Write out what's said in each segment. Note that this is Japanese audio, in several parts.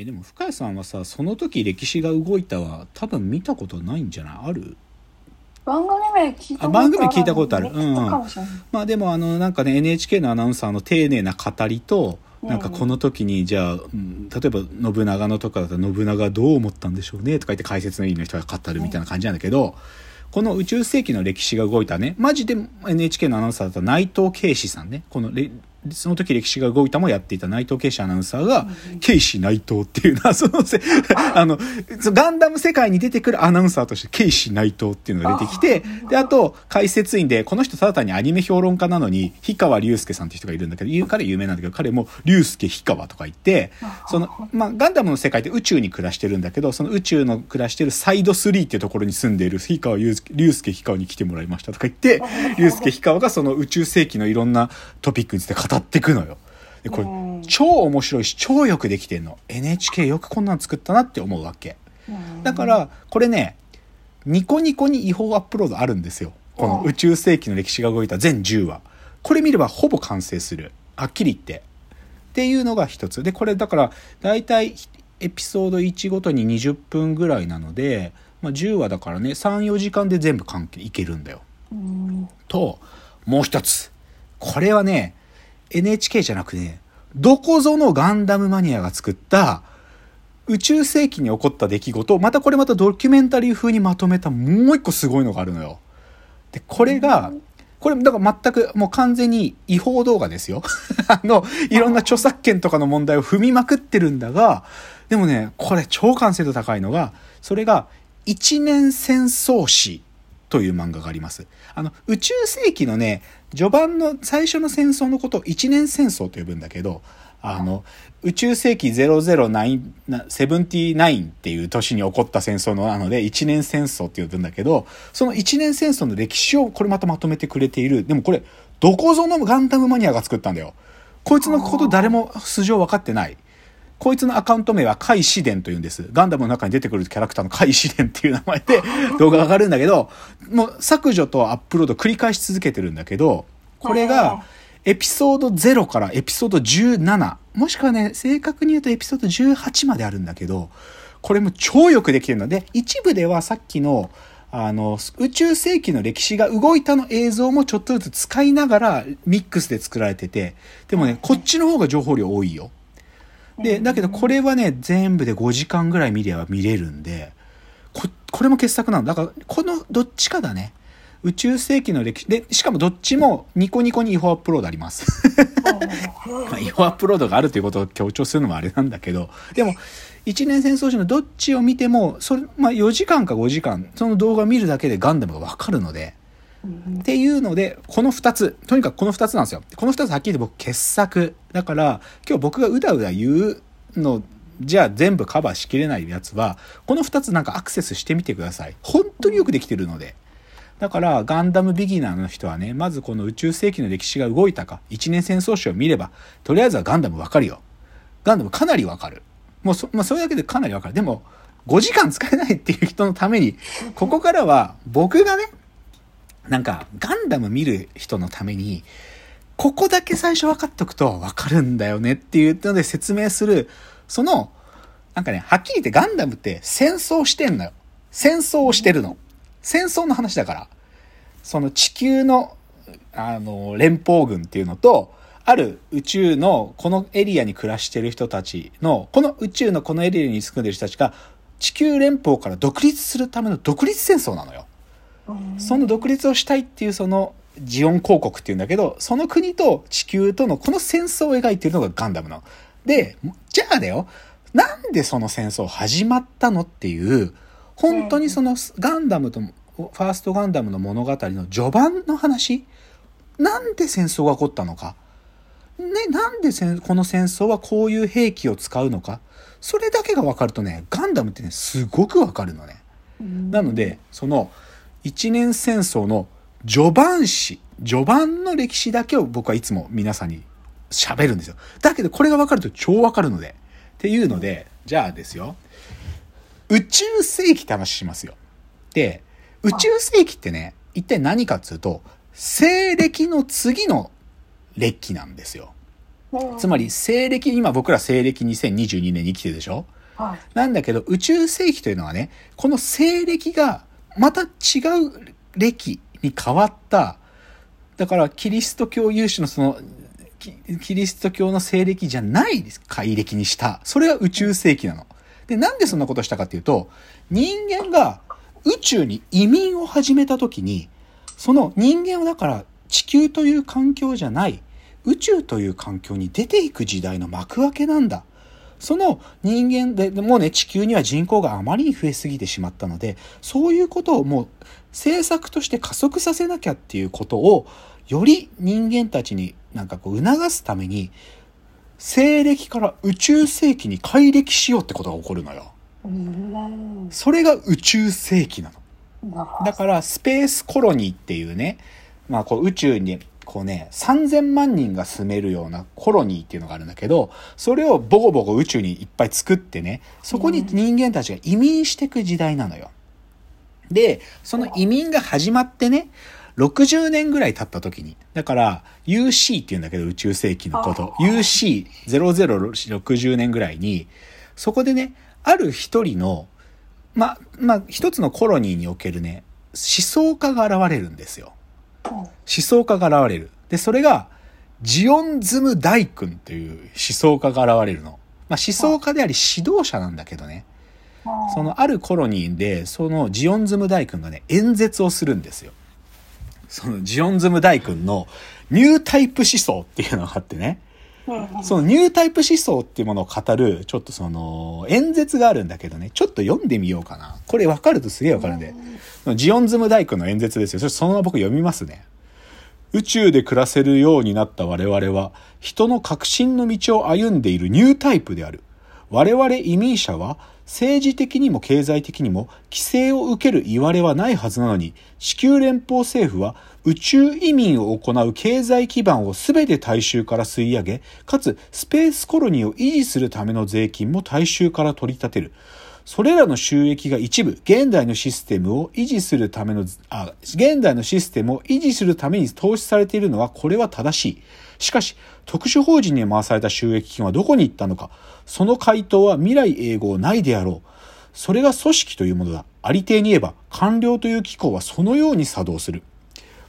えでも深谷さんはさその時歴史が動いたは多分見たことないんじゃない？ある？番組名聞いたあ番組聞いたことある。うん。まあでもあのなんかね NHK のアナウンサーの丁寧な語りとなんかこの時にじゃあ、うん例えば信長のとかだったら信長はどう思ったんでしょうね？とか言って解説の委員の人が語るみたいな感じなんだけど、この宇宙世紀の歴史が動いたね。マジで NHK のアナウンサーだった内藤慶史さんね。このレその時歴史が動いたもやっていた内藤慶史アナウンサーが、慶史内藤っていうな、そのせ、あ。の、ガンダム世界に出てくるアナウンサーとして、慶史内藤っていうのが出てきて、で、あと、解説員で、この人ただ単にアニメ評論家なのに、氷川隆介さんっていう人がいるんだけど、彼有名なんだけど、彼も隆介氷川とか言って、その、まあ、ガンダムの世界って宇宙に暮らしてるんだけど、その宇宙の暮らしてるサイド3っていうところに住んでいる氷川隆介氷川に来てもらいましたとか言って、隆介氷川がその宇宙世紀のいろんなトピックについて語っていくのよ。でこれうん。超面白いし超よくできてんの。NHK よくこんなの作ったなって思うわけ。だからこれねニコニコに違法アップロードあるんですよ。この宇宙世紀の歴史が動いた全10話。これ見ればほぼ完成する。はっきり言って。っていうのが一つ。でこれだから大体エピソード1ごとに20分ぐらいなので、まあ、10話だからね34時間で全部関係いけるんだよ。うん。ともう一つ。これはね NHK じゃなくねどこぞのガンダムマニアが作った宇宙世紀に起こった出来事をまたこれまたドキュメンタリー風にまとめたもう一個すごいのがあるのよ。でこれがこれだから全くもう完全に違法動画ですよ。あのいろんな著作権とかの問題を踏みまくってるんだがでもねこれ超完成度高いのがそれが一年戦争史という漫画があります。あの、宇宙世紀のね、序盤の最初の戦争のことを一年戦争と呼ぶんだけど、あの、宇宙世紀009、79っていう年に起こった戦争のなので、一年戦争って呼ぶんだけど、その一年戦争の歴史をこれまたまとめてくれている。でもこれ、どこぞのガンダムマニアが作ったんだよ。こいつのこと誰も素性分かってない。こいつのアカウント名は海紫伝というんです。ガンダムの中に出てくるキャラクターの海紫伝っていう名前で 動画が上がるんだけど、もう削除とアップロード繰り返し続けてるんだけど、これがエピソード0からエピソード17、もしくはね、正確に言うとエピソード18まであるんだけど、これも超よくできてるので、一部ではさっきのあの、宇宙世紀の歴史が動いたの映像もちょっとずつ使いながらミックスで作られてて、でもね、こっちの方が情報量多いよ。で、だけどこれはね、全部で5時間ぐらい見れば見れるんで、こ、これも傑作なの。だから、このどっちかだね。宇宙世紀の歴史。で、しかもどっちもニコニコに違法アップロードあります。まあ、違法アップロードがあるということを強調するのもあれなんだけど、でも、一年戦争史のどっちを見ても、それ、まあ4時間か5時間、その動画を見るだけでガンダムがわかるので、っていうので、この2つ、とにかくこの2つなんですよ。この2つはっきり言って僕傑作。だから、今日僕がうだうだ言うの、じゃあ全部カバーしきれないやつは、この2つなんかアクセスしてみてください。本当によくできてるので。だから、ガンダムビギナーの人はね、まずこの宇宙世紀の歴史が動いたか、一年戦争史を見れば、とりあえずはガンダムわかるよ。ガンダムかなりわかる。もうそ、まあ、それだけでかなりわかる。でも、5時間使えないっていう人のために、ここからは僕がね、なんか、ガンダム見る人のために、ここだけ最初分かっとくと分かるんだよねっていうので説明する、その、なんかね、はっきり言ってガンダムって戦争してんのよ。戦争をしてるの。戦争の話だから。その地球の、あの、連邦軍っていうのと、ある宇宙のこのエリアに暮らしてる人たちの、この宇宙のこのエリアに住んでる人たちが、地球連邦から独立するための独立戦争なのよ。その独立をしたいっていうそのジオン公国っていうんだけど、その国と地球とのこの戦争を描いているのがガンダムなの。で、じゃあだよ、なんでその戦争始まったのっていう、本当にそのガンダムと、ファーストガンダムの物語の序盤の話。なんで戦争が起こったのか。ね、なんで戦この戦争はこういう兵器を使うのか。それだけが分かるとね、ガンダムってね、すごく分かるのね。なので、その、一年戦争の序盤史、序盤の歴史だけを僕はいつも皆さんに喋るんですよ。だけどこれが分かると超分かるので。っていうので、じゃあですよ。宇宙世紀って話しますよ。で、宇宙世紀ってね、一体何かっつうと、西暦の次の暦なんですよ。うんつまり、西暦、今僕ら西暦2022年に生きてるでしょ？はい。なんだけど、宇宙世紀というのはね、この西暦がまた違う暦に変わった、だからキリスト教有志のその、キリスト教の西暦じゃない改暦にした。それが宇宙世紀なの。で、なんでそんなことしたかっていうと、人間が宇宙に移民を始めた時に、その人間はだから地球という環境じゃない、宇宙という環境に出ていく時代の幕開けなんだ。その人間で、でもうね、地球には人口があまりに増えすぎてしまったので、そういうことをもう政策として加速させなきゃっていうことを、より人間たちになんかこう促すために、西暦から宇宙世紀に改暦しようってことが起こるのよ。うん。それが宇宙世紀なの。だからスペースコロニーっていうね、まあこう宇宙にこうね、3000万人が住めるようなコロニーっていうのがあるんだけど、それをボコボコ宇宙にいっぱい作ってね、そこに人間たちが移民していく時代なのよ。で、その移民が始まってね、60年ぐらい経った時に、だから UC って言うんだけど宇宙世紀のこと、あ UC0060 年ぐらいに、そこでね、ある一人の、まあ、まあ、一つのコロニーにおけるね、思想家が現れるんですよ。ど。思想家が現れる。で、それが、ジオンズム大君という思想家が現れるの。まあ、思想家であり指導者なんだけどね。そのあるコロニーで、そのジオンズム大君がね、演説をするんですよ。そのジオンズム大君のニュータイプ思想っていうのがあってね。うん。そのニュータイプ思想っていうものを語る、ちょっとその、演説があるんだけどね、ちょっと読んでみようかな。これ分かるとすげえ分かるんで。ジオンズム大君の演説ですよ。それそのまま僕読みますね。宇宙で暮らせるようになった我々は、人の革新の道を歩んでいるニュータイプである。我々移民者は、政治的にも経済的にも規制を受ける言われはないはずなのに、地球連邦政府は宇宙移民を行う経済基盤を全て大衆から吸い上げ、かつスペースコロニーを維持するための税金も大衆から取り立てる。それらの収益が一部、現代のシステムを維持するための、あ、現代のシステムを維持するために投資されているのは、これは正しい。しかし、特殊法人に回された収益金はどこに行ったのか。その回答は未来永劫ないであろう。それが組織というものだ。ありていに言えば、官僚という機構はそのように作動する。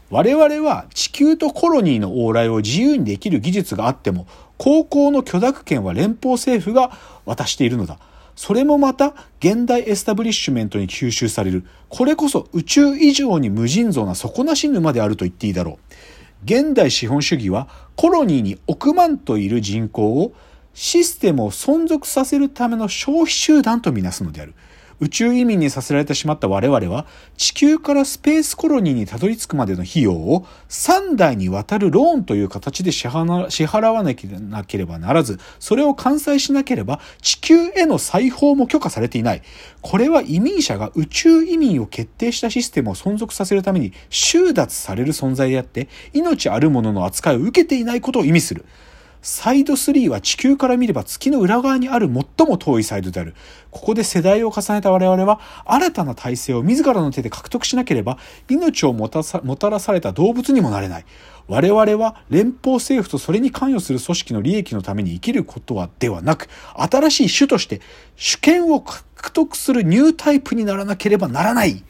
我々は地球とコロニーの往来を自由にできる技術があっても、航行の許諾権は連邦政府が渡しているのだ。それもまた現代エスタブリッシュメントに吸収される。これこそ宇宙以上に無尽蔵な底なし沼であると言っていいだろう。現代資本主義はコロニーに億万といる人口をシステムを存続させるための消費集団とみなすのである。宇宙移民にさせられてしまった我々は地球からスペースコロニーにたどり着くまでの費用を3代にわたるローンという形で支払わなければならず、それを完済しなければ地球への再訪も許可されていない。これは移民者が宇宙移民を決定したシステムを存続させるために収奪される存在であって、命あるものの扱いを受けていないことを意味する。サイド3は地球から見れば月の裏側にある最も遠いサイドである。ここで世代を重ねた我々は新たな体制を自らの手で獲得しなければ命をもたさもたらされた動物にもなれない。我々は連邦政府とそれに関与する組織の利益のために生きることはではなく、新しい種として主権を獲得するニュータイプにならなければならない。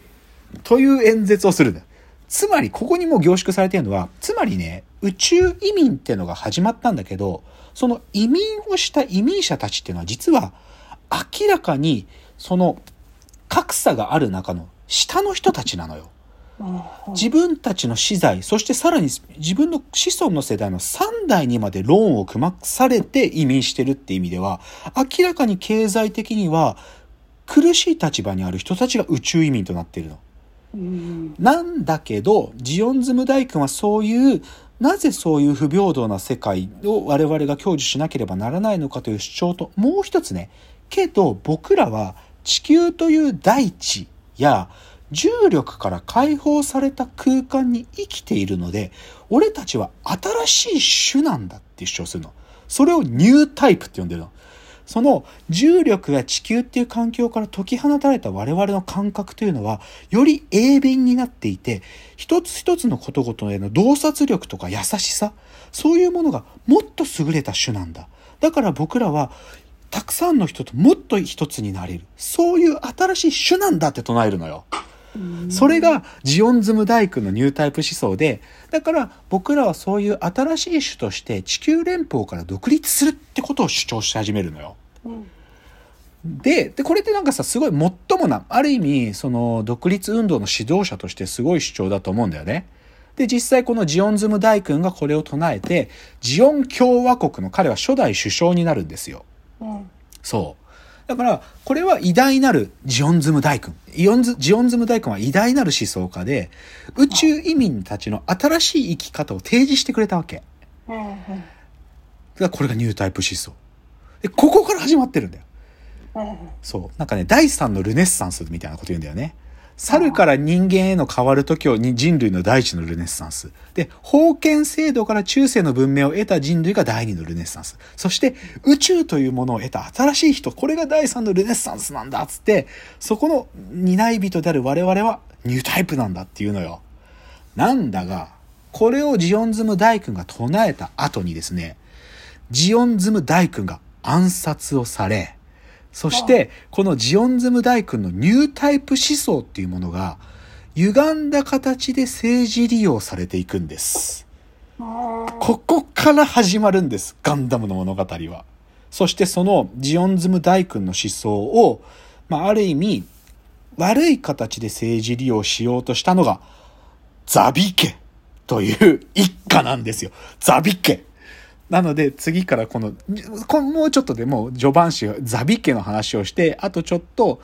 という演説をするんだ。つまり、ここにもう凝縮されているのは、つまりね、宇宙移民っていうのが始まったんだけど、その移民をした移民者たちっていうのは実は、明らかに、その、格差がある中の下の人たちなのよ。自分たちの資材、そしてさらに自分の子孫の世代の3代にまでローンを組まされて移民してるって意味では、明らかに経済的には苦しい立場にある人たちが宇宙移民となっているの。なんだけど、ジオンズム大君はそういう、なぜそういう不平等な世界を我々が享受しなければならないのかという主張と、もう一つね、けど僕らは地球という大地や重力から解放された空間に生きているので、俺たちは新しい種なんだって主張するの。それをニュータイプって呼んでるの。その重力が地球っていう環境から解き放たれた我々の感覚というのは、より鋭敏になっていて、一つ一つのことごとへの洞察力とか優しさ、そういうものがもっと優れた種なんだ。だから僕らは、たくさんの人ともっと一つになれる。そういう新しい種なんだって唱えるのよ。それがジオンズム大工のニュータイプ思想で、だから僕らはそういう新しい種として地球連邦から独立するってことを主張し始めるのよ。うんで、で、これってなんかさ、すごい最もな、ある意味、その、独立運動の指導者としてすごい主張だと思うんだよね。で、実際このジオンズム大君がこれを唱えて、ジオン共和国の彼は初代首相になるんですよ。うんそう。だから、これは偉大なるジオンズム大君。イオンズ、ジオンズム大君は偉大なる思想家で、宇宙移民たちの新しい生き方を提示してくれたわけ。だからこれがニュータイプ思想。で、ここから始まってるんだよ。うんそう。なんかね、第三のルネッサンスみたいなこと言うんだよね。猿から人間への変わる時を人類の第一のルネッサンス。で、封建制度から中世の文明を得た人類が第二のルネッサンス。そして、宇宙というものを得た新しい人、これが第三のルネッサンスなんだっつって、そこの担い人である我々はニュータイプなんだっていうのよ。なんだが、これをジオンズム大君が唱えた後にですね、ジオンズム大君が暗殺をされ、そして、このジオンズム大君のニュータイプ思想っていうものが、歪んだ形で政治利用されていくんです。ここから始まるんです。ガンダムの物語は。そしてそのジオンズム大君の思想を、まあ、ある意味、悪い形で政治利用しようとしたのが、ザビ家という一家なんですよ。ザビ家。なので次からこの、こもうちょっとでもう序盤詞ザビ家の話をして、あとちょっと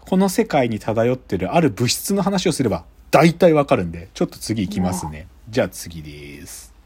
この世界に漂ってるある物質の話をすれば大体わかるんで、ちょっと次行きますね。じゃあ次です。